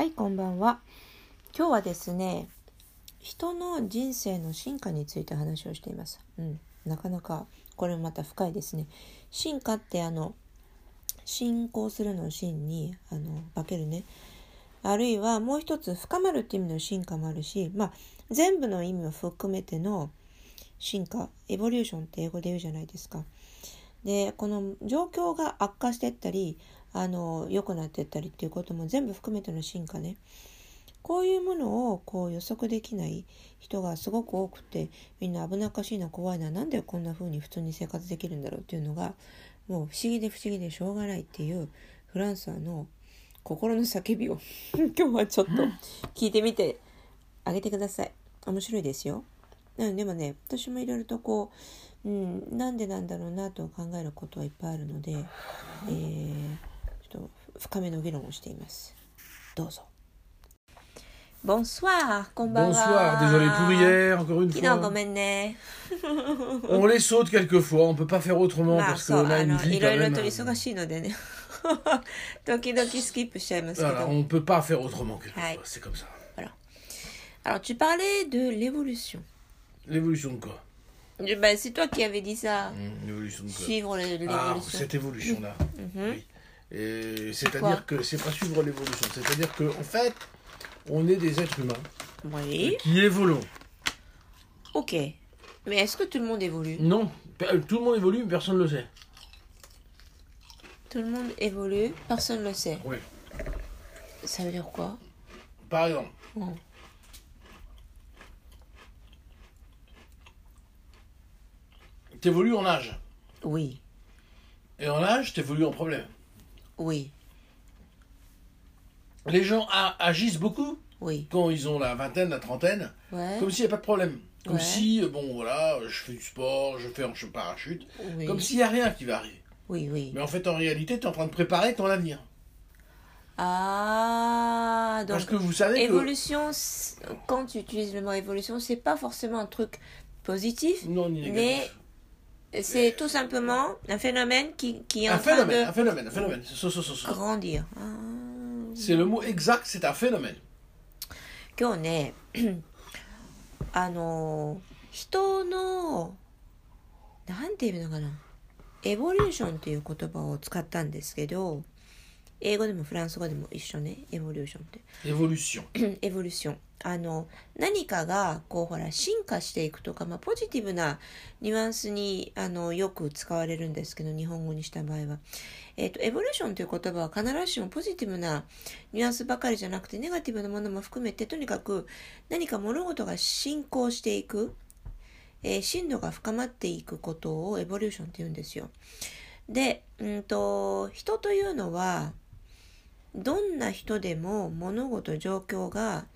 はい、こんばんは。今日はですね、人の人生の進化について話をしています。うん、なかなかこれもまた深いですね。進化ってあの進行するの進にあの化けるね。あるいはもう一つ深まるっていう意味の進化もあるし、まあ全部の意味を含めての進化、エボリューションって英語で言うじゃないですか。で、この状況が悪化していったり、あの良くなっていったりっていうことも全部含めての進化ね。こういうものをこう予測できない人がすごく多くてみんな危なっかしいな怖いななんでこんな風に普通に生活できるんだろうっていうのがもう不思議で不思議でしょうがないっていうフランスの心の叫びを。今日はちょっと 聞いてみてあげてください。面白いですよ。うんでもね私もいろいろとこう、うん、なんでなんだろうなと考えることはいっぱいあるので、えーと深めの議論をしています。どうぞ。Bonsoir, こんばんは。Bonsoir, désolé pour hier, encore une 昨日ご fois. めんね。On les saute quelquefois, on peut pas faire autrement まあ parce そう、qu'on a あ une の、vie いろ quand いろ même. と忙しいのでね。時々スキップしちゃいますけ Voilà, ど。on peut pas faire autrement quelquefois, Ouais. c'est comme ça. Alors, tu parlais de l'évolution. L'évolution de quoi Je- Ben, c'est toi qui avais dit ça. Hum, L'évolution de quoi Suivre le- Ah, l'évolution. cette évolution-là. Mhm. Oui. C'est-à-dire que c'est pas suivre l'évolution, c'est-à-dire que en fait, on est des êtres humains Oui. qui évoluent. Ok. Mais est-ce que tout le monde évolue? Non, pe- tout le monde évolue, mais personne ne le sait. Tout le monde évolue, personne ne le sait. Oui. Ça veut dire quoi? Par exemple, t'évolues en âge. Oui. Et en âge, t'évolues en problème. Oui. Les gens agissent beaucoup Oui. quand ils ont la vingtaine, la trentaine, Ouais. comme s'il n'y a pas de problème. Comme Ouais. si, euh, bon voilà, je fais du sport, je fais un je parachute, Oui. comme s'il n'y a rien qui va arriver. Oui, oui. Mais en fait, en réalité, tu es en train de préparer ton avenir. Ah, donc Parce que vous savez que... évolution, quand tu utilises le mot évolution, c'est pas forcément un truc positif, Non, ni négatif. mais c'est tout simplement un phénomène qui, qui est en Un train phénomène, de un phénomène, un phénomène. So, so, so. grandir. Ah. C'est le mot exact, c'est un phénomène. 今日ねあの人のなんていうのかなエボリューションという言葉を使ったんですけど英語でもフランス語でも一緒ね。エボリューションって。Évolution. エボリューション。あの何かがこうほら進化していくとか、まあ、ポジティブなニュアンスにあのよく使われるんですけど日本語にした場合は、えっとエボリューションという言葉は必ずしもポジティブなニュアンスばかりじゃなくてネガティブなものも含めてとにかく何か物事が進行していく、えー深度が深まっていくことをエボリューションって言うんですよ。で、うんと人というのはどんな人でも物事状況が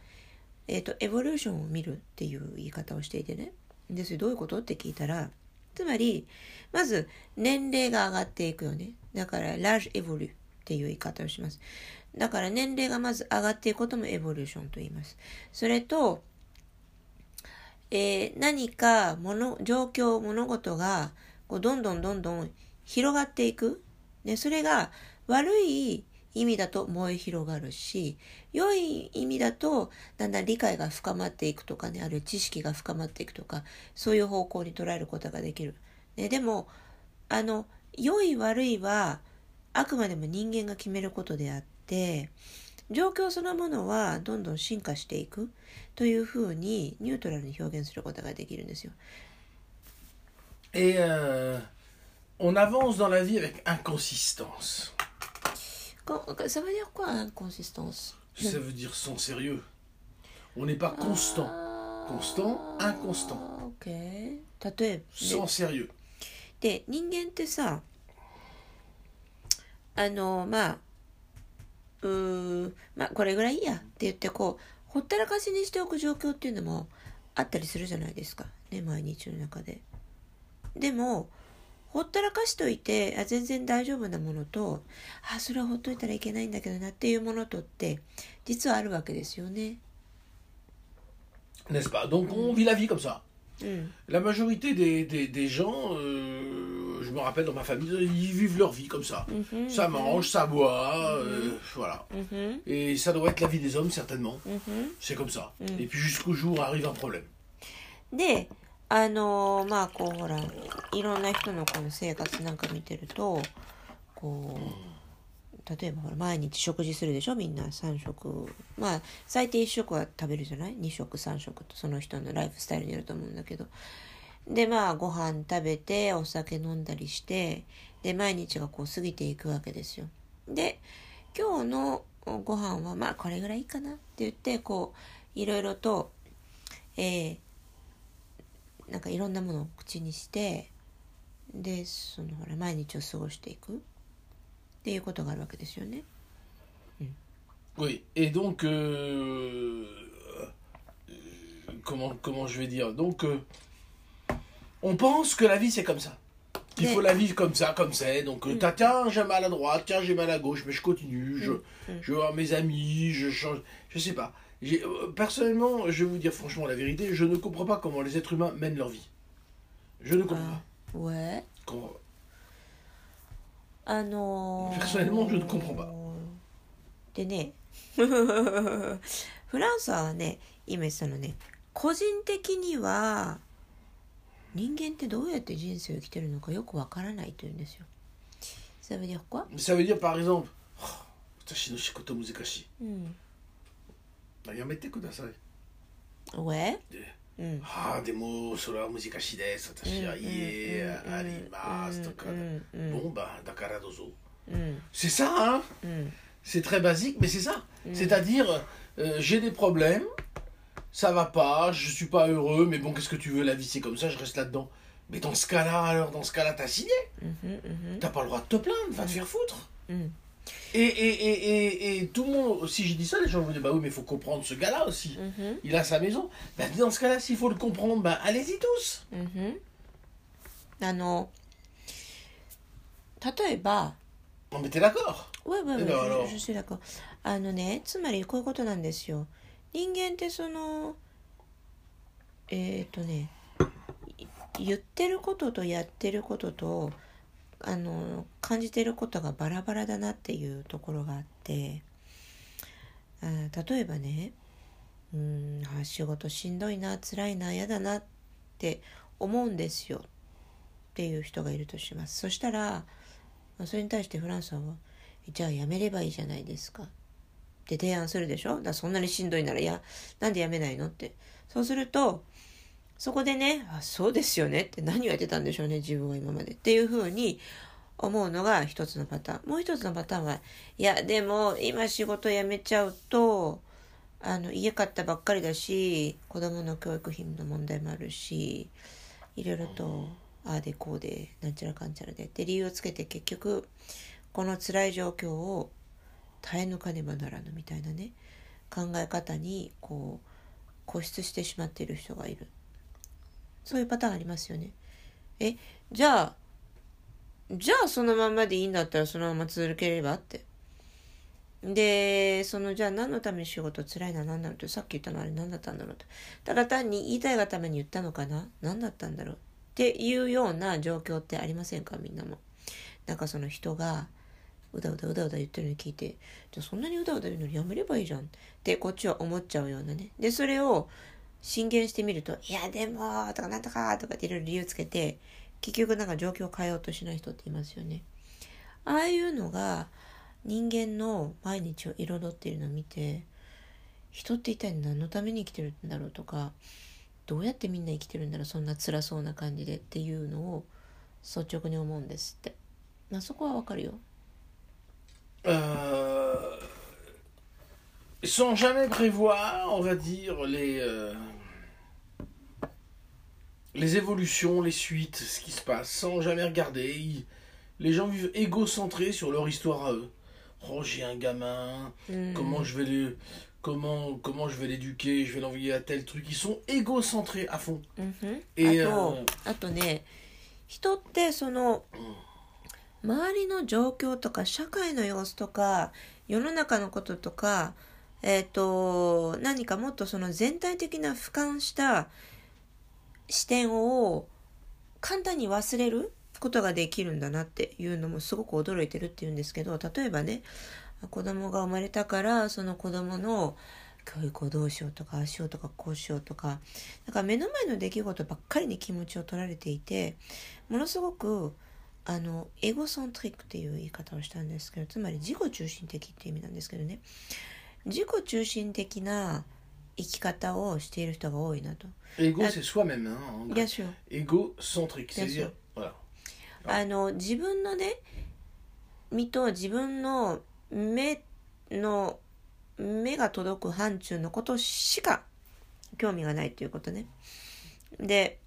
えっ、と、エボリューションを見るっていう言い方をしていてね。で、それどういうこと？って聞いたら、つまり、まず、年齢が上がっていくよね。だから、ラージエボリュっていう言い方をします。だから、年齢がまず上がっていくこともエボリューションと言います。それと、えー何か物、状況、物事が、こう、どんどんどんどん広がっていく。ね、それが悪い意味だと燃え広がるし、良い意味だとだんだん理解が深まっていくとかね、あるいは知識が深まっていくとか、そういう方向に捉えることができる。ね、でも、あの、良い悪いはあくまでも人間が決めることであって、状況そのものはどんどん進化していくというふうにニュートラルに表現することができるんですよ。Et euh, on avance dans la vie avec inconsistance. こ ça veut dire quoi, inconsistance? Ça veut dire sans sérieux. On n'est pas constant. Constant, inconstant. OK。例えば、Sans sérieux. で人間ってさあのまあうーまあこれぐらいいいやって言ってこうほったらかしにしておく状況っていうのもあったりするじゃないですかね毎日の中ででもほったらかしといてあ全然大丈夫なものとあそれはほっといたらいけないんだけどなっていうものとって実はあるわけですよね N'est-ce pas Donc on vit la vie comme ça. うん La majorité des, des, des gens, euh, je me rappelle dans ma famille, ils vivent leur vie comme ça. Mhm, Ça mhm, mange, ça boit, euh, voilà. mhm, Et ça doit être la vie des hommes, certainement. mhm. C'est comme ça. Mm. Et puis jusqu'au jour où arrive un problème. で あのまあこうほらいろんな人のこの生活なんか見てるとこう例えばほら毎日食事するでしょみんな3食。まあ最低1食は食べるじゃない？2食3食とその人のライフスタイルによると思うんだけど。でまあご飯食べてお酒飲んだりしてで毎日がこう過ぎていくわけですよ。で今日のご飯はまあこれぐらいいいかな？って言ってこういろいろとえーなんかいろんなものを口にしてでそのほら毎日を過ごしていくっていうことがあるわけですよね。 Oui. Et donc, euh, euh, comment, comment je vais dire Donc, euh, on pense que la vie c'est comme ça. Qu'il Mais- faut la vivre comme ça, comme c'est. Donc, euh, Mm. t'as- tiens, j'ai mal à droite, tiens, j'ai mal à gauche, mais je continue, je, Mm. je vais voir mes amis, je change. Je sais pas. J'ai- euh, personnellement, je vais vous dire franchement la vérité, je ne comprends pas comment les êtres humains mènent leur vie. Je ne comprends Ah. Ouais. pas. Comment- あのー Personnellement, je ne comprends pas. でねフランスはね今言ってたのね個人的には人間ってどうやって人生を生きてるのかよくわからないというんですよ。Ça veut dire quoi? Ça veut dire par exemple, oh, 私の仕事難しい。うん。 やめてください。 Ouais? でうん。ああでもそれは難しいです私は家ありますとかうんうんうん bon bah d'accord どうぞうん c'est ça hein うん。 c'est très basique mais c'est ça c'est-à-dire euh, j'ai des problèmes ça va pas je suis pas heureux mais bon qu'est-ce que tu veux la vie c'est comme ça je reste là-dedans mais dans ce cas-là alors dans ce cas-là t'as signé うんうん t'as pas le droit de te plaindre va te faire foutre うん et, et, et, et, et tout le monde si j'ai dit ça les gens vont dire bah oui mais il faut comprendre ce gars-là aussi うんうん il a sa maison bah dans ce cas-là s'il faut le comprendre bah allez-y tous うんあの例えば on était d'accord わわわえだからje- je suis d'accord あのねつまりこういうことなんですよ人間ってそのえっ、とねい言ってることとやってることと あの感じてることがバラバラだなっていうところがあってあ例えばねうんあ仕事しんどいな辛いな嫌だなって思うんですよ。っていう人がいるとします。そしたらそれに対してフランスはじゃあやめればいいじゃないですか。って提案するでしょ。だそんなにしんどいならいやなんでやめないの？って。そうするとそこでねあそうですよね。って何をやってたんでしょうね自分は今まで。っていうふうに思うのが一つのパターン。もう一つのパターンはいやでも今仕事辞めちゃうとあの家買ったばっかりだし子供の教育費の問題もあるしいろいろとああでこうでなんちゃらかんちゃらで。って理由をつけて結局この辛い状況を耐え抜かねばならぬみたいなね考え方にこう固執してしまっている人がいる。そういうパターンありますよね。えじゃあじゃあそのままでいいんだったらそのまま続ければって。でそのじゃあ何のために仕事辛いのは何だろうってさっき言ったのあれ何だったんだろうとただ単に言いたいがために言ったのかな何だったんだろう。っていうような状況ってありませんかみんなも。なんかその人がうだうだうだうだ言ってるのに聞いてじゃあそんなにうだうだ言うのにやめればいいじゃんってこっちは思っちゃうようなね。でそれを進言してみると「いやでも」とか「なんとか」とかっていろいろ理由つけて結局なんか状況を変えようとしない人っていますよね。ああいうのが人間の毎日を彩っているのを見て人って一体何のために生きてるんだろうとかどうやってみんな生きてるんだろうそんな辛そうな感じでっていうのを率直に思うんですって。まあそこはわかるよ。sans jamais prévoir, on va dire, les, euh, les évolutions, les suites, ce qui se passe, sans jamais regarder. Ils- les gens vivent égocentrés sur leur histoire à eux. Oh, j'ai un gamin, うん comment je vais le, comment, comment je vais l'éduquer, je vais l'envoyer à tel truc. Ils sont égocentrés à fond. うんふん Et あと euh, あとね人ってその周りの状況とか社会の様子とか世の中のこととか えっ、と何かもっとその全体的な俯瞰した視点を簡単に忘れることができるんだなっていうのもすごく驚いてるっていうんですけど例えばね子供が生まれたからその子供の教育をどうしようとかあしようとかこうしようとかだから目の前の出来事ばっかりに気持ちを取られていてものすごくあのエゴソントリックっていう言い方をしたんですけどつまり自己中心的っていう意味なんですけどね。自己中心的な生き方をしている人が多いなと。Ego, Ah. c'est soi-même. Hein. Bien sûr. Égocentrique, Bien c'est-à-dire. sûr. Voilà. あの自分のね身と自分の目の目が届く範疇のことしか興味がないということね。で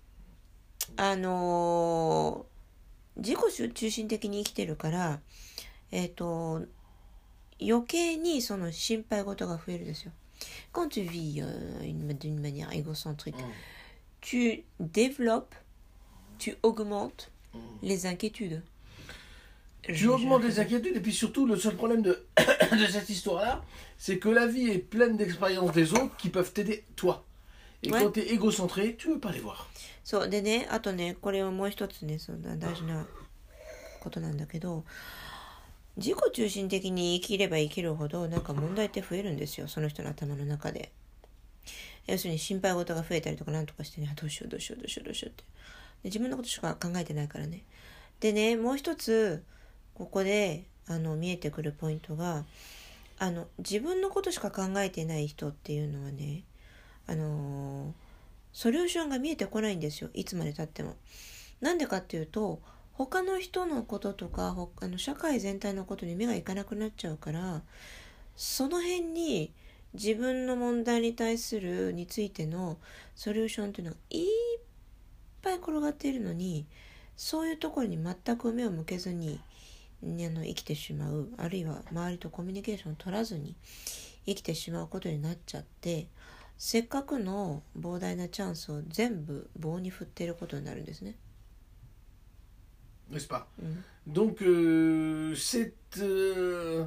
あの自己中心的に生きてるからえっ、と余計にその心配事が増えるですよ。Quand tu vis euh, une- d'une manière égocentrique, Mm. tu développes, tu augmentes Mm. les inquiétudes. Tu Je- augmentes je- les inquiétudes et puis surtout le seul problème de, de cette histoire-là, c'est que la vie est pleine d'expériences des autres qui peuvent t'aider toi. Et Ouais. quand tu es égocentré, tu veux pas les voir. そうでねあとねこれをもう一つねそんな大事なことなんだけど 自己中心的に生きれば生きるほどなんか問題って増えるんですよその人の頭の中で。要するに心配事が増えたりとかなんとかしてねどうしようどうしようどうしようどうしようって。で自分のことしか考えてないからね。でねもう一つここであの見えてくるポイントがあの自分のことしか考えてない人っていうのはねあのソリューションが見えてこないんですよいつまでたっても。なんでかっていうと他の人のこととかほあの社会全体のことに目がいかなくなっちゃうからその辺に自分の問題に対するについてのソリューションっていうのがいっぱい転がっているのにそういうところに全く目を向けずにあの生きてしまうあるいは周りとコミュニケーションを取らずに生きてしまうことになっちゃってせっかくの膨大なチャンスを全部棒に振っていることになるんですね。n'est-ce pas. Mhm. Donc, euh, c'est. Euh,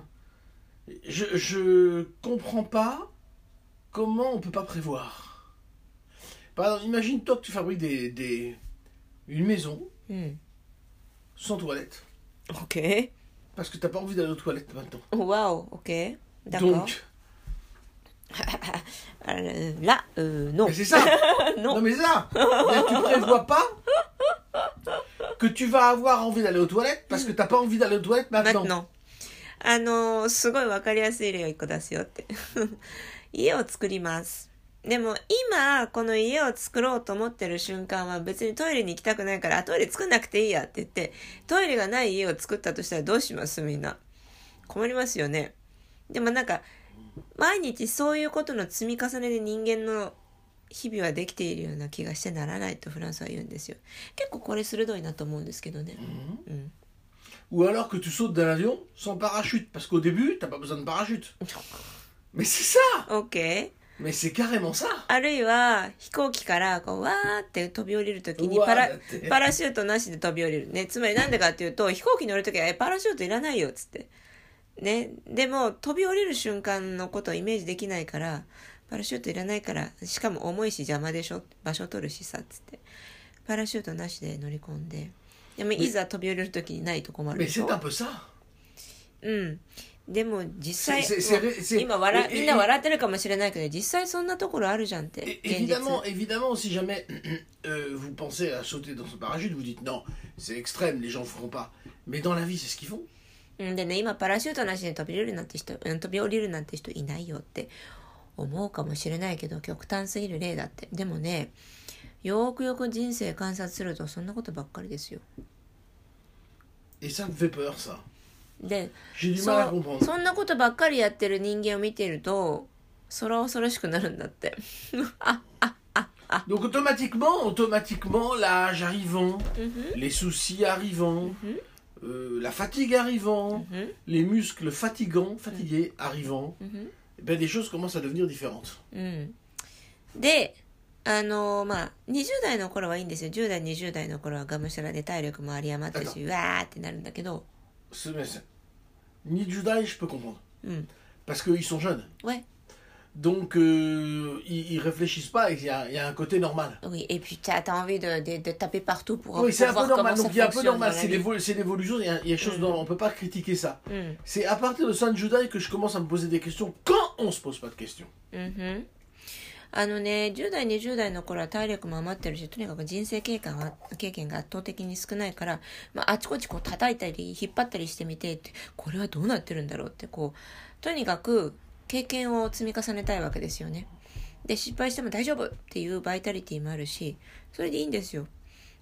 je comprends pas comment on ne peut pas prévoir. Par imagine-toi que tu fabriques des, des une maison hmm. sans toilette. Ok. Parce que tu n'as pas envie d'aller aux toilettes maintenant. Waouh, ok. D'accord. Donc. Euh, là, euh, non. Mais c'est ça. non. mais ça. Là, tu prévois pas que tu vas avoir envie d'aller aux toilettes parce que t'as pas envie d'aller aux toilettes maintenant. maintenant. あのーすごいわかりやすい例を一個出すよって。家を作ります。でも今、この家を作ろうと思ってる瞬間は別にトイレに行きたくないから、あトイレ作んなくていいやって言って、トイレがない家を作ったとしたらどうします？みんな。困りますよね。でもなんか、毎日そういうことの積み重ねで人間の日々はできているような気がしてならないとフランスは言うんですよ。結構これ鋭いなと思うんですけどね。Mhm. うん。Ou alors que tu sautes d'un avion sans parachute. Parce qu'au début, t'as pas besoin de parachute. Mais c'est ça OK? Mais c'est carrément ça あるいは飛行機からこうわーって飛び降りるときにパラパラシュートなしで飛び降りるねつまりなんでかっていうと飛行機乗るときはえパラシュートいらないよっつってねでも飛び降りる瞬間のことをイメージできないからパラシュートいらないからしかも重いし邪魔でしょ？場所取るしさっつってパラシュートなしで乗り込んででもいざ飛び降りるときにないと困るでしょうん。でも実際、今笑ええみんな笑ってるかもしれないけど、実際そんなところあるじゃんって。Évidemment, évidemment, si jamais euh, vous pensez à sauter dans ce parachute, vous dites non, c'est extrême, les gens feront pas. Mais dans la vie, c'est ce qu'ils font. うん、でね、今パラシュートなしで飛び降りるなんて人、うん飛び降りるなんて人いないよって思うかもしれないけど、極端すぎる例だって。でもね、よくよく人生観察するとそんなことばっかりですよ。で、そ.そんなことばっかりやってる人間を見ていると、空恐ろしくなるんだって。あ、あ。Donc automatiquement, automatiquement, l'âge arrivant, うんふん les soucis arrivant, Mhm. euh, la fatigue arrivant, うんふん les muscles fatigants, fatigués arrivant, eh ben, des choses commencent à devenir différentes. うん。で、あのまあ、20代の頃はいいんですよ。10代、20代の頃はがむしゃらで体力も有り余ってるし、うわーってなるんだけど、Ce- mais c'est- Ni Judas, je peux comprendre. うん。Parce qu'ils sont jeunes. Ouais. Donc, euh, ils, ils réfléchissent pas et il y a, il y a un côté normal. Oui, et puis tu as, envie de, de, de taper partout pour, Oui, pour c'est un voir peu normal. comment Donc, ça il y a un peu fonctionne normal. dans la C'est vie. l'évo- c'est l'évolution. Il y a, il y a des choses Mm. dont on peut pas critiquer ça. Mm. C'est à partir de San Judai que je commence à me poser des questions quand on se pose pas de questions. うんふんあのね10代20代の頃は体力も余ってるしとにかく人生経験が経験が圧倒的に少ないから、まあ、あちこちこう叩いたり引っ張ったりしてみてってこれはどうなってるんだろうってこうとにかく 経験を積み重ねたいわけですよね。で失敗しても大丈夫っていうバイタリティもあるしそれでいいんですよ。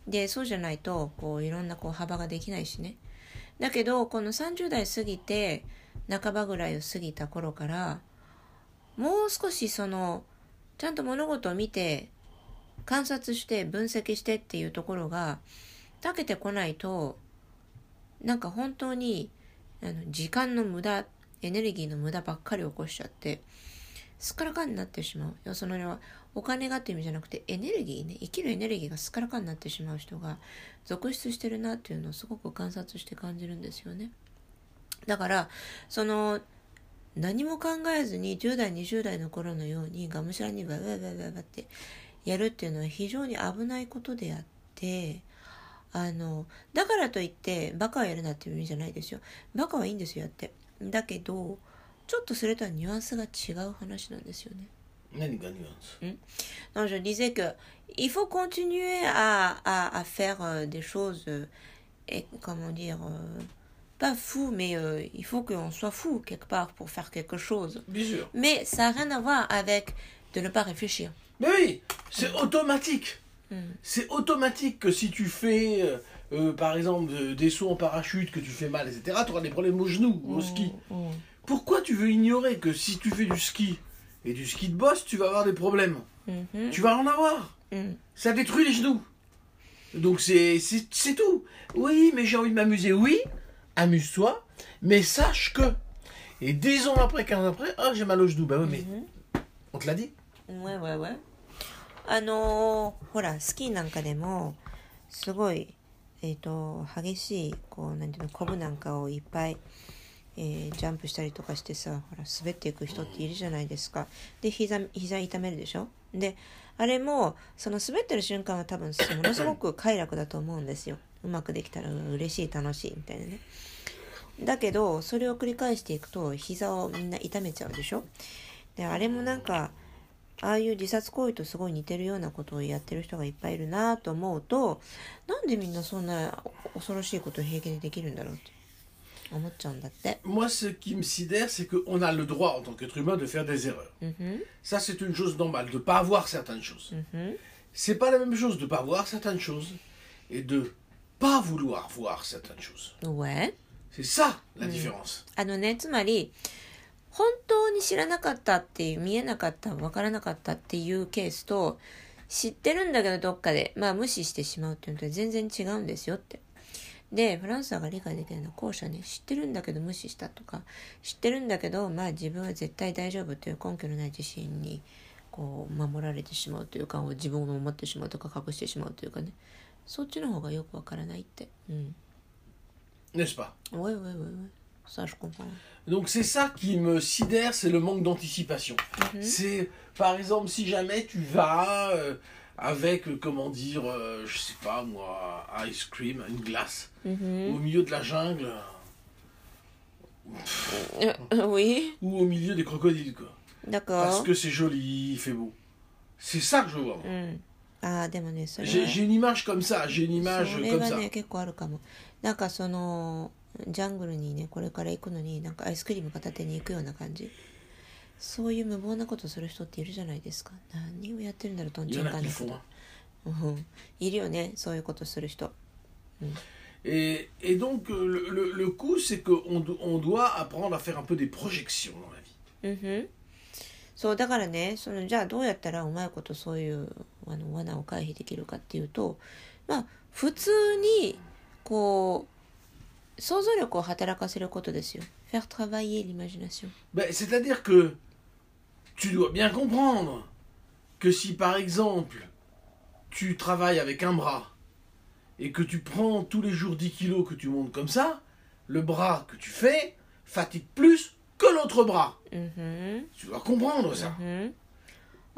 でそうじゃないとこういろんなこう幅ができないしね。だけどこの30代過ぎて半ばぐらいを過ぎた頃からもう少しそのちゃんと物事を見て観察して分析してっていうところが長けてこないとなんか本当にあの時間の無駄エネルギーの無駄ばっかり起こしちゃってすっからかんになってしまう。要そのはお金がっていう意味じゃなくてエネルギーね。生きるエネルギーがすっからかんになってしまう人が続出してるなっていうのをすごく観察して感じるんですよね。だからその何も考えずに10代20代の頃のようにがむしゃらにバババババってやるっていうのは非常に危ないことであってあのだからといってバカをやるなっていう意味じゃないですよ。バカはいいんですよやって。だけどちょっとそれとはニュアンスが違う話なんですよね何がニュアンス Non, je disais que il faut continuer à, à, à faire euh, des choses, euh, et, comment dire, euh, pas fou, mais euh, il faut qu'on soit fou quelque part pour faire quelque chose. Bien sûr. Mais ça n'a rien à voir avec de ne pas réfléchir. Mais oui, c'est automatique. Mm. C'est automatique que si tu fais, euh, euh, par exemple, euh, des sauts en parachute, que tu fais mal, etc., tu auras des problèmes aux genoux ou au ski. Mm. Pourquoi tu veux ignorer que si tu fais du ski et du ski de boss, tu vas avoir des problèmes Mhm. Tu vas en avoir. Mm. Ça détruit les genoux. Donc c'est c'est c'est tout. Oui, mais j'ai envie de m'amuser. Oui, amuse-toi, mais sache que. Et 10 ans après, 15 ans après, ah, j'ai mal aux genoux. Bah oui, mais Mhm. on te l'a dit. Ouais, ouais, ouais. あのーほらスキーなんかでもすごい、 えー、と激しいこうなんていうのコブなんかをいっぱい、えージャンプしたりとかしてさほら滑っていく人っているじゃないですか。で膝膝痛めるでしょ？であれもその滑ってる瞬間は多分ものすごく快楽だと思うんですよ。うまくできたらうん嬉しい楽しいみたいなね。だけどそれを繰り返していくと膝をみんな痛めちゃうでしょ？であれもなんかああいう自殺行為とすごい似てるようなことをやってる人がいっぱいいるなと思うとなんでみんなそんな恐ろしいことを平気でできるんだろうって思っちゃうんだって。 Moi, ce qui me sidère, c'est qu'on a le droit, en tant qu'être humain, de faire des erreurs. うんふん Ça, c'est une chose normale, de ne pas avoir certaines choses. うんふん C'est pas la même chose de ne pas voir certaines choses et de pas vouloir voir certaines choses. Ouais. C'est ça, la différence. あのねつまり 本当に知らなかったっていう見えなかった分からなかったっていうケースと知ってるんだけどどっかでまあ無視してしまうっていうのとは全然違うんですよって。でフランスが理解できるのは後者ね知ってるんだけど無視したとか知ってるんだけどまあ自分は絶対大丈夫という根拠のない自信にこう守られてしまうというか自分を守ってしまうとか隠してしまうというかねそっちの方がよくわからないって。うん。N'est-ce pas Ouais, ouais, ouais, ouais. Ça, je comprends. Donc c'est ça qui me sidère, c'est le manque d'anticipation. Mhm. C'est, par exemple, si jamais tu vas euh, avec, euh, comment dire, euh, je sais pas moi, ice cream, une glace, Mhm. au milieu de la jungle Euh, oui, ou au milieu des crocodiles, quoi. Parce d'accord. que c'est joli, il fait beau. C'est ça que je veux voir. うん。ああ、でもね、それ J'ai は j'ai une image comme ça, j'ai une image それ comme は ça. ね、結構あるかも。なんかその、 ジャングルにね、これから行くのに、なんかアイスクリーム片手に行くような感じ。そういう無謀なことする人っているじゃないですか。何をやってるんだろう、とんちんかん qui なこ font. と hein.。うんいるよね、そういうことする人。Et, et donc, euh, le, le- le coup, c'est qu'on on doit apprendre à faire un peu des projections dans la vie. うんふんそうだからねそのじゃあどうやったらうまいことそういうあの罠を回避できるかっていうとまあ普通にこう想像力を働かせることですよ。faire travailler l'imagination。 Ben, C'est-à-dire que tu dois bien comprendre que si par exemple tu travailles avec un bras et que tu prends tous les jours 10 kilos que tu montes comme ça, le bras que tu fais fatigue plus que l'autre bras. うんふん Tu dois comprendre ça. うん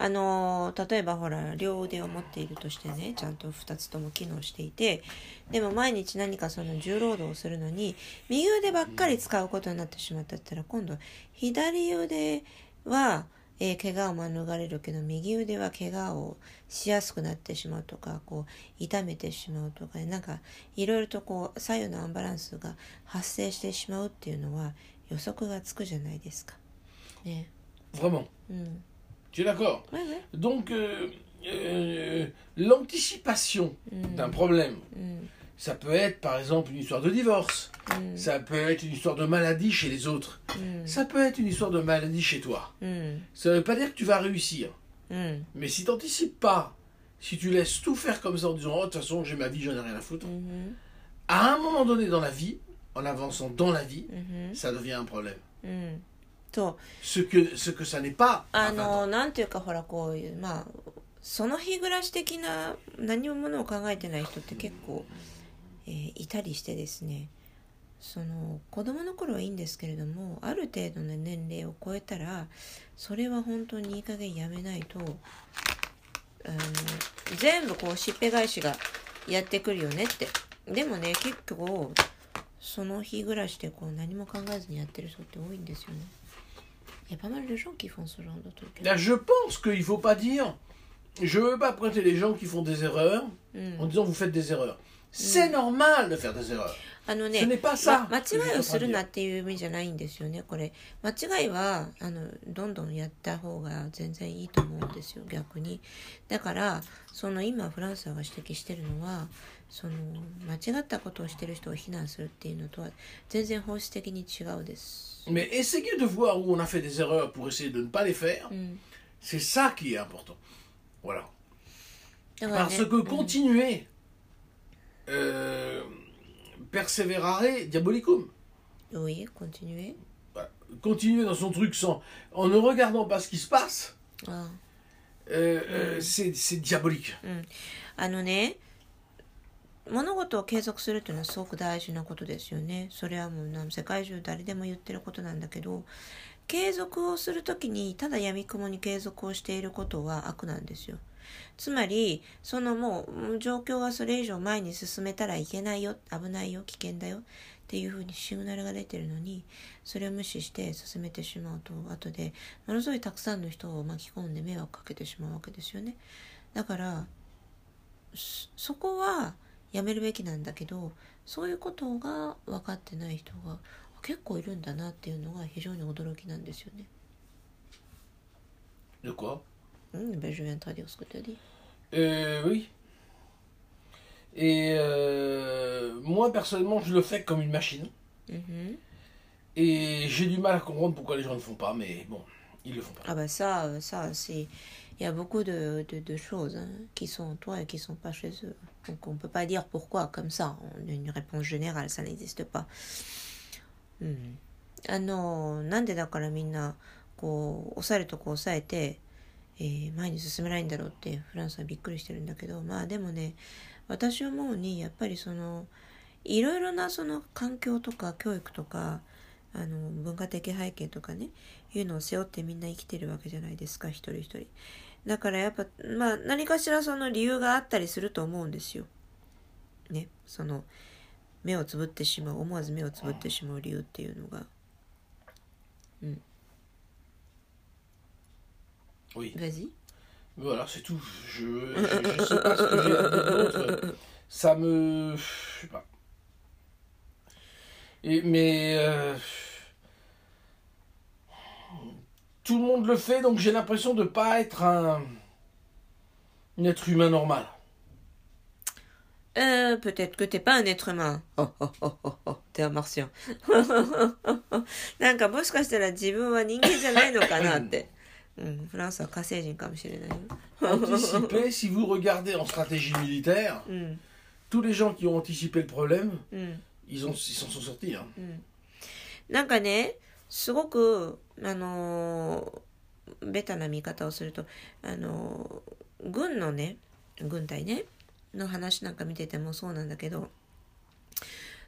あのー例えばほら両腕を持っているとしてねちゃんと2つとも機能していてでも毎日何かその重労働をするのに右腕ばっかり使うことになってしまったったら今度左腕は、えー怪我を免れるけど右腕は怪我をしやすくなってしまうとかこう痛めてしまうとかなんかいろいろとこう左右のアンバランスが発生してしまうっていうのは予測がつくじゃないですか。ね。うん。Tu es d'accord. Donc, euh, euh, l'anticipation mm. d'un problème, mm. ça peut être par exemple une histoire de divorce, mm. ça peut être une histoire de maladie chez les autres, ça peut être une histoire de maladie chez toi. Ça ne veut pas dire que tu vas réussir. Mais si tu n'anticipes pas, si tu laisses tout faire comme ça en disant, oh, de toute façon, j'ai ma vie, j'en ai rien à foutre, mm-hmm. à un moment donné dans la vie, en avançant dans la vie, mm-hmm. ça devient un problème. うん。と、Ce que, ce que ça n'est pas. あ à 20 ans. の、なんていうか、ほら、こういう、まあ、その日暮らし的な何ものを考えてない人って結構、えーいたりしてですね、その、子供の頃はいいんですけれども、ある程度の年齢を超えたら、それは本当にいい加減やめないと、あの全部こう、しっぺ返しがやってくるよねって。でもね、結構、その日暮らしでこう何も考えずにやってる人って多いんですよね。Il y a pas mal de gens qui font ce genre de truc. Là, je pense qu'il faut pas dire. Je veux pas pointer les gens qui font des erreurs うん、en disant vous faites des erreurs. C'est normal de faire des erreurs. あのね Ce n'est pas ça ま間違いをするな.っていう意味じゃないんですよねこれ間違いはあのどんどんやった方が全然いいと思うんですよ逆にだからその今フランスが指摘してるのはその間違ったことをしてる人を非難するっていうのとは全然本質的に違うです、 Mais essayez de voir où on a fait des erreurs pour essayer de ne pas les faire. うん、 C'est ça qui est important. Voilà. だからね Parce que continuer, euh, persévérare diabolicum. うん、oui continuer Voilà. Continuer dans son truc sans, en ne regardant pas ce qui se passe, あ euh, euh, c'est c'est diabolique. うん、あのね 物事を継続するっていうのはすごく大事なことですよね。それはもう世界中誰でも言ってることなんだけど継続をする時にただ闇雲に継続をしていることは悪なんですよ。つまりそのもう状況がそれ以上前に進めたらいけないよ危ないよ危険だよっていうふうにシグナルが出てるのにそれを無視して進めてしまうと後でものすごいたくさんの人を巻き込んで迷惑かけてしまうわけですよね。だからそこはやめるべきなんだけどそういうことが分かってない人が結構いるんだなっていうのが非常に驚きなんですよね。 De quoi うん、ベジュエンタディオスクテディ。 Euh, Oui. Et euh, moi, personnellement, je le fais comme une machine. うん。 Et j'ai du mal à comprendre pourquoi les gens ne le font pas, mais bon, ils le font pas. Ah bah ça, ça c'est... Il y a beaucoup de, de, de choses hein, qui sont en toi et qui sont pas chez eux. Donc on ne peut pas dire pourquoi comme ça. Une réponse générale, ça n'existe pas. うん。あの、なんでだからみんな、こう、抑えるとこ抑えて、えー前に進めないんだろうってフランスはびっくりしてるんだけど、まあでもね、私思うに、やっぱりその、いろいろなその環境とか教育とか、あの文化的背景とかねいうのを背負ってみんな生きてるわけじゃないですか一人一人だからやっぱ、まあ何かしらその理由があったりすると思うんですよ。ね。その、目をつぶってしまう、思わず目をつぶってしまう理由っていうのが。うん。うい。ラジ Voilà, c'est tout. Je, je, tout le monde le fait, donc j'ai l'impression de pas être un. Un être humain normal. Euh, peut-être que t'es pas un être humain. Oh, oh, oh, oh, oh, t'es un martien. なんかもしかしたら自分は人間じゃないのかなって。うん、フランスは火星人かもしれないよ。 Anticiper, si vous regardez en stratégie militaire, うん、 tous les gens qui ont anticipé le problème, うん。 ils ont- ils s'en sont sortis. hein. なんかねすごく あのベタな見方をするとあの軍のね軍隊ねの話なんか見ててもそうなんだけど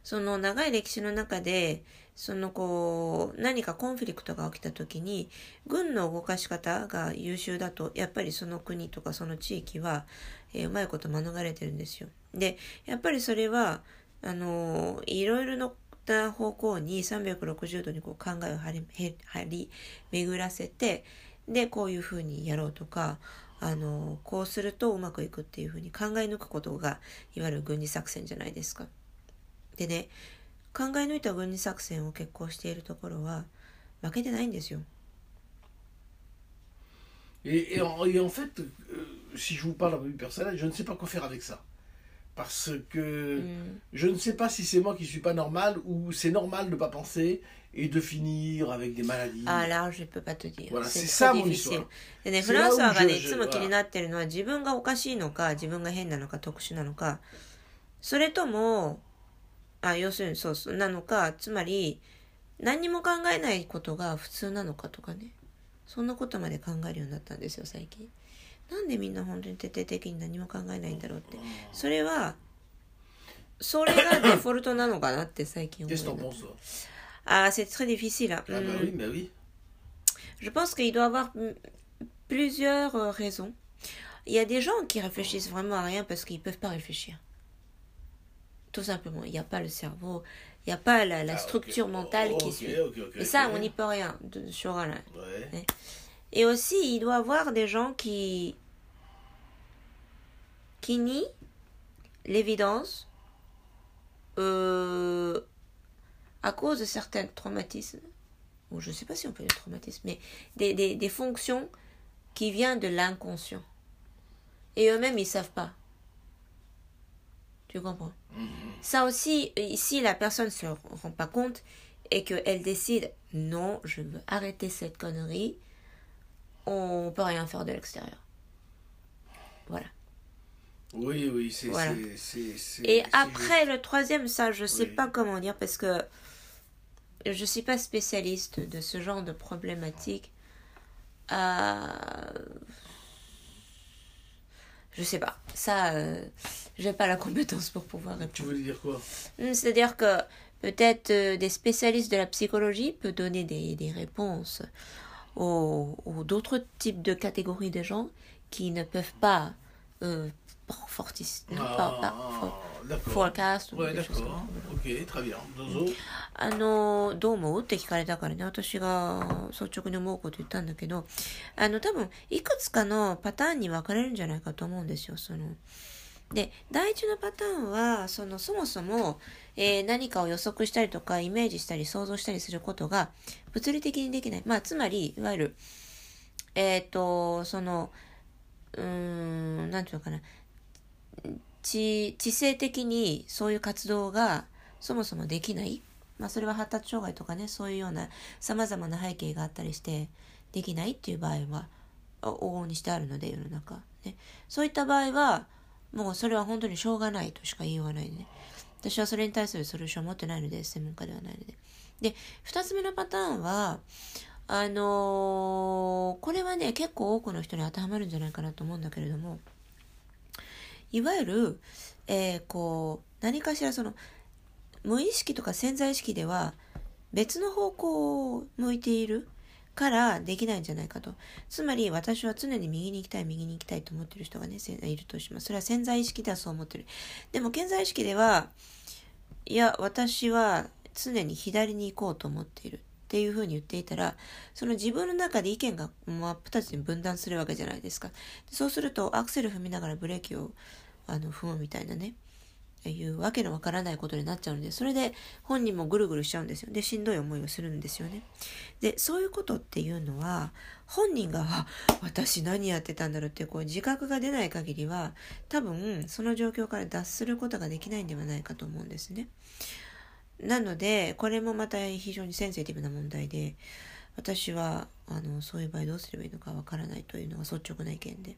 その長い歴史の中で、そのこう、何かコンフリクトが起きた時に、軍の動かし方が優秀だと、やっぱりその国とかその地域は、えー、うまいこと免れてるんですよ。で、やっぱりそれは、あの、いろいろな方向に360度にこう考えを張り張り巡らせて、で、こういうふうにやろうとか、あの、こうするとうまくいくっていうふうに考え抜くことが、いわゆる軍事作戦じゃないですか。でね、考え抜いた軍事作戦を決行しているところは負けてないんですよ。Et, et, en, et en fait, euh, si je vous parle un peu plus personnel, je ne sais pas quoi faire avec ça. Parce que mm. je ne sais pas si c'est moi qui suis pas normal ou c'est normal de ne pas penser et de finir avec des maladies. Ah là, je peux pas te dire. Voilà, c'est ça mon histoire. でね、フランスはがね、いつも気になってるのは自分がおかしいのか、自分が変なのか、特殊なのか、それとも、あ、要するにそうそう、なのか、つまり、何にも考えないことが普通なのかとかね。そんなことまで考えるようになったんですよ、最近。なんでみんな本当に徹底的に何も考えないんだろうって。それは、それがデフォルトなのかなって最近思う。Ah, c'est très difficile. Ah, bah oui, bah oui. Je pense qu'il doit y avoir plusieurs raisons. Il y a des gens qui réfléchissent vraiment à rien parce qu'ils ne peuvent pas réfléchir. Tout simplement. Il n'y a pas le cerveau, il n'y a pas la, la ah, structure okay. mentale oh, qui okay, suit. Okay, Et ça, on n'y peut rien de, sur un. Ouais. Et aussi, il doit y avoir des gens qui, qui nient l'évidence euh, à cause de certains traumatismes, ou je ne sais pas si on peut dire traumatisme, mais des, des, des fonctions qui viennent de l'inconscient. Et eux-mêmes, ils ne savent pas. Tu comprends? Mhm. Ça aussi, si la personne ne se rend pas compte et qu'elle décide non, je veux arrêter cette connerie, on peut rien faire de l'extérieur. Voilà. Oui, oui, c'est. Voilà. Et après, le troisième, ça, je ne sais pas comment dire parce que je ne suis pas spécialiste de ce genre de problématique. Euh, je sais pas. Ça, euh, j'ai pas la compétence pour pouvoir répondre. Tu veux dire quoi? Hmm, C'est-à-dire que peut-être euh, des spécialistes de la psychologie peuvent donner des, des réponses aux, aux d'autres types de catégories de gens qui ne peuvent pas euh, fortis, ah, pas, pas, for, forecast はい、d'accord. OK, très bien. どうぞ。あの、どう思うって聞かれたからね、私が率直に思うこと言ったんだけど、あの、多分、いくつかのパターンに分かれるんじゃないかと思うんですよ、その。で、第一のパターンは、その、そもそも、えー、何かを予測したりとか、イメージしたり、想像したりすることが、物理的にできない。まあ、つまり、いわゆる、えっ、ー、と、その、うん、なんていうのかな、知、知性的にそういう活動がそもそもできない。まあそれは発達障害とかね、そういうような様々な背景があったりしてできないっていう場合は往々にしてあるので世の中。ね。そういった場合はもうそれは本当にしょうがないとしか言いようがないね。私はそれに対するソリューションを持ってないので、専門家ではないので。で、二つ目のパターンは、あのー、これはね、結構多くの人に当てはまるんじゃないかなと思うんだけれども、いわゆる、えー、こう、何かしらその、無意識とか潜在意識では別の方向を向いているからできないんじゃないかと。つまり私は常に右に行きたい、右に行きたいと思ってる人がね、いるとします。それは潜在意識ではそう思ってる。でも潜在意識では、いや、私は常に左に行こうと思っている。っていうふうに言っていたら、その自分の中で意見が真っ二つに分断するわけじゃないですか。そうするとアクセル踏みながらブレーキをあの踏むみたいなね、いうわけのわからないことになっちゃうので、それで本人もぐるぐるしちゃうんですよ。で、しんどい思いをするんですよね。で、そういうことっていうのは、本人が、私何やってたんだろうってこう自覚が出ない限りは、多分その状況から脱することができないんではないかと思うんですね。なので、これもまた非常にセンシティブな問題で、私は、あの、そういう場合どうすればいいのかわからないというのが率直な意見で。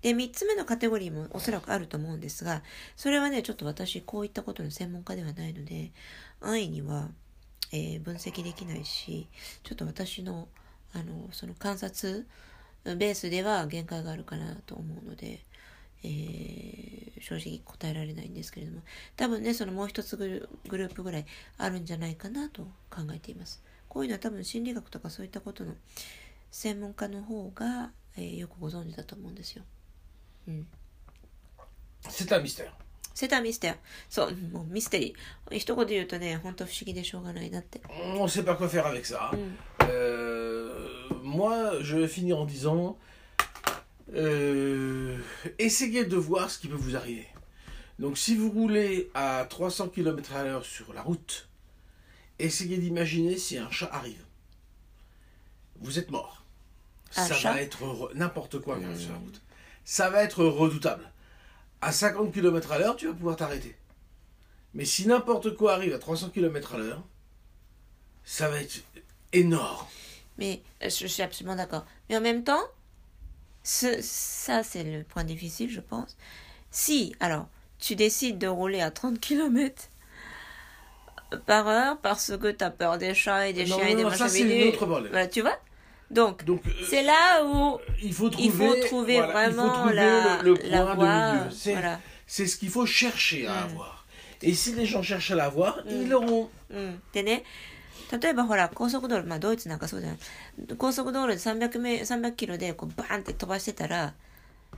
で、三つ目のカテゴリーもおそらくあると思うんですが、それはね、ちょっと私、こういったことの専門家ではないので、安易には、えー、分析できないし、ちょっと私の、あの、その観察ベースでは限界があるかなと思うので、えー正直答えられないんですけれども多分ねそのもう一つグルグループぐらいあるんじゃないかなと考えていますこういうのは多分心理学とかそういったことの専門家の方が、えーよくご存知だと思うんですようん。C'est un mystère. セタミステア。そう、もうミステリー。一言で言うとね、本当不思議でしょうがないなって。On ne sait pas quoi faire avec ça. Mm. Euh, moi, je finir en disant euh, essayez de voir ce qui peut vous arriver. Donc, si vous roulez à 300 km à l'heure sur la route, essayez d'imaginer si un chat arrive. Vous êtes mort. Un ça chat va être re- n'importe quoi sur la route. Ça va être redoutable. À 50 km à l'heure, tu vas pouvoir t'arrêter. Mais si n'importe quoi arrive à 300 km à l'heure, ça va être énorme. Mais euh, je, je suis absolument d'accord. Mais en même temps, ce, ça, c'est le point difficile, je pense. Si, alors, tu décides de rouler à 30 km par heure parce que tu as peur des chats et des chiens et des non, machins. Ça, tu vois? Donc, euh, c'est là où euh, il faut trouver, il faut trouver vraiment faut trouver la, le, point voie, de milieu. C'est ce qu'il faut chercher à hmm. avoir. Et si les gens cherchent à l'avoir, hmm. ils l'auront. Mm. 例えばほら高速道路まあドイツなんかそうじゃない。高速道路で300メ300キロでこうバーンって飛ばしてたら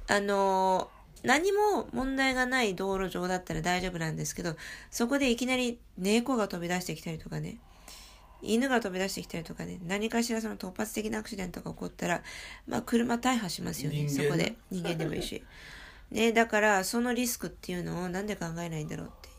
あのー何も問題がない道路上だったら大丈夫なんですけどそこでいきなり猫が飛び出してきたりとかね。犬が飛び出してきたりとかね。何かしらその突発的なアクシデントが起こったらまあ車大破しますよね。そこで。人間でもいいし。ねだからそのリスクっていうのをなんで考えないんだろうって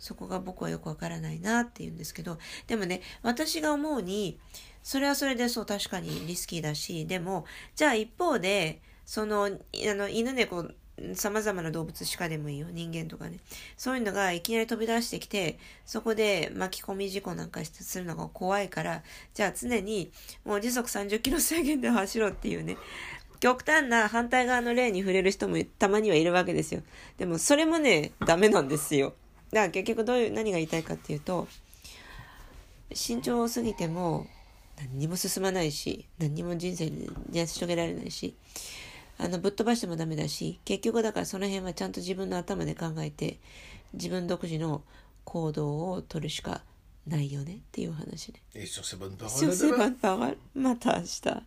そこが僕はよくわからないなって言うんですけど、でもね、私が思うに、それはそれでそう確かにリスキーだし、でも、じゃあ一方で、その、あの、犬猫、様々な動物鹿でもいいよ、人間とかね。そういうのがいきなり飛び出してきて、そこで巻き込み事故なんかするのが怖いから、じゃあ常にもう時速30キロ制限で走ろうっていうね。極端な反対側の例に触れる人もたまにはいるわけですよ。でもそれもね、ダメなんですよ。だから結局どういう、何が言いたいかっていうと、身長を過ぎても何にも進まないし、何にも人生で成し遂げられないし、あの、ぶっ飛ばしてもダメだし、結局だからその辺はちゃんと自分の頭で考えて、自分独自の行動を取るしかないよねっていう話ね。また明日。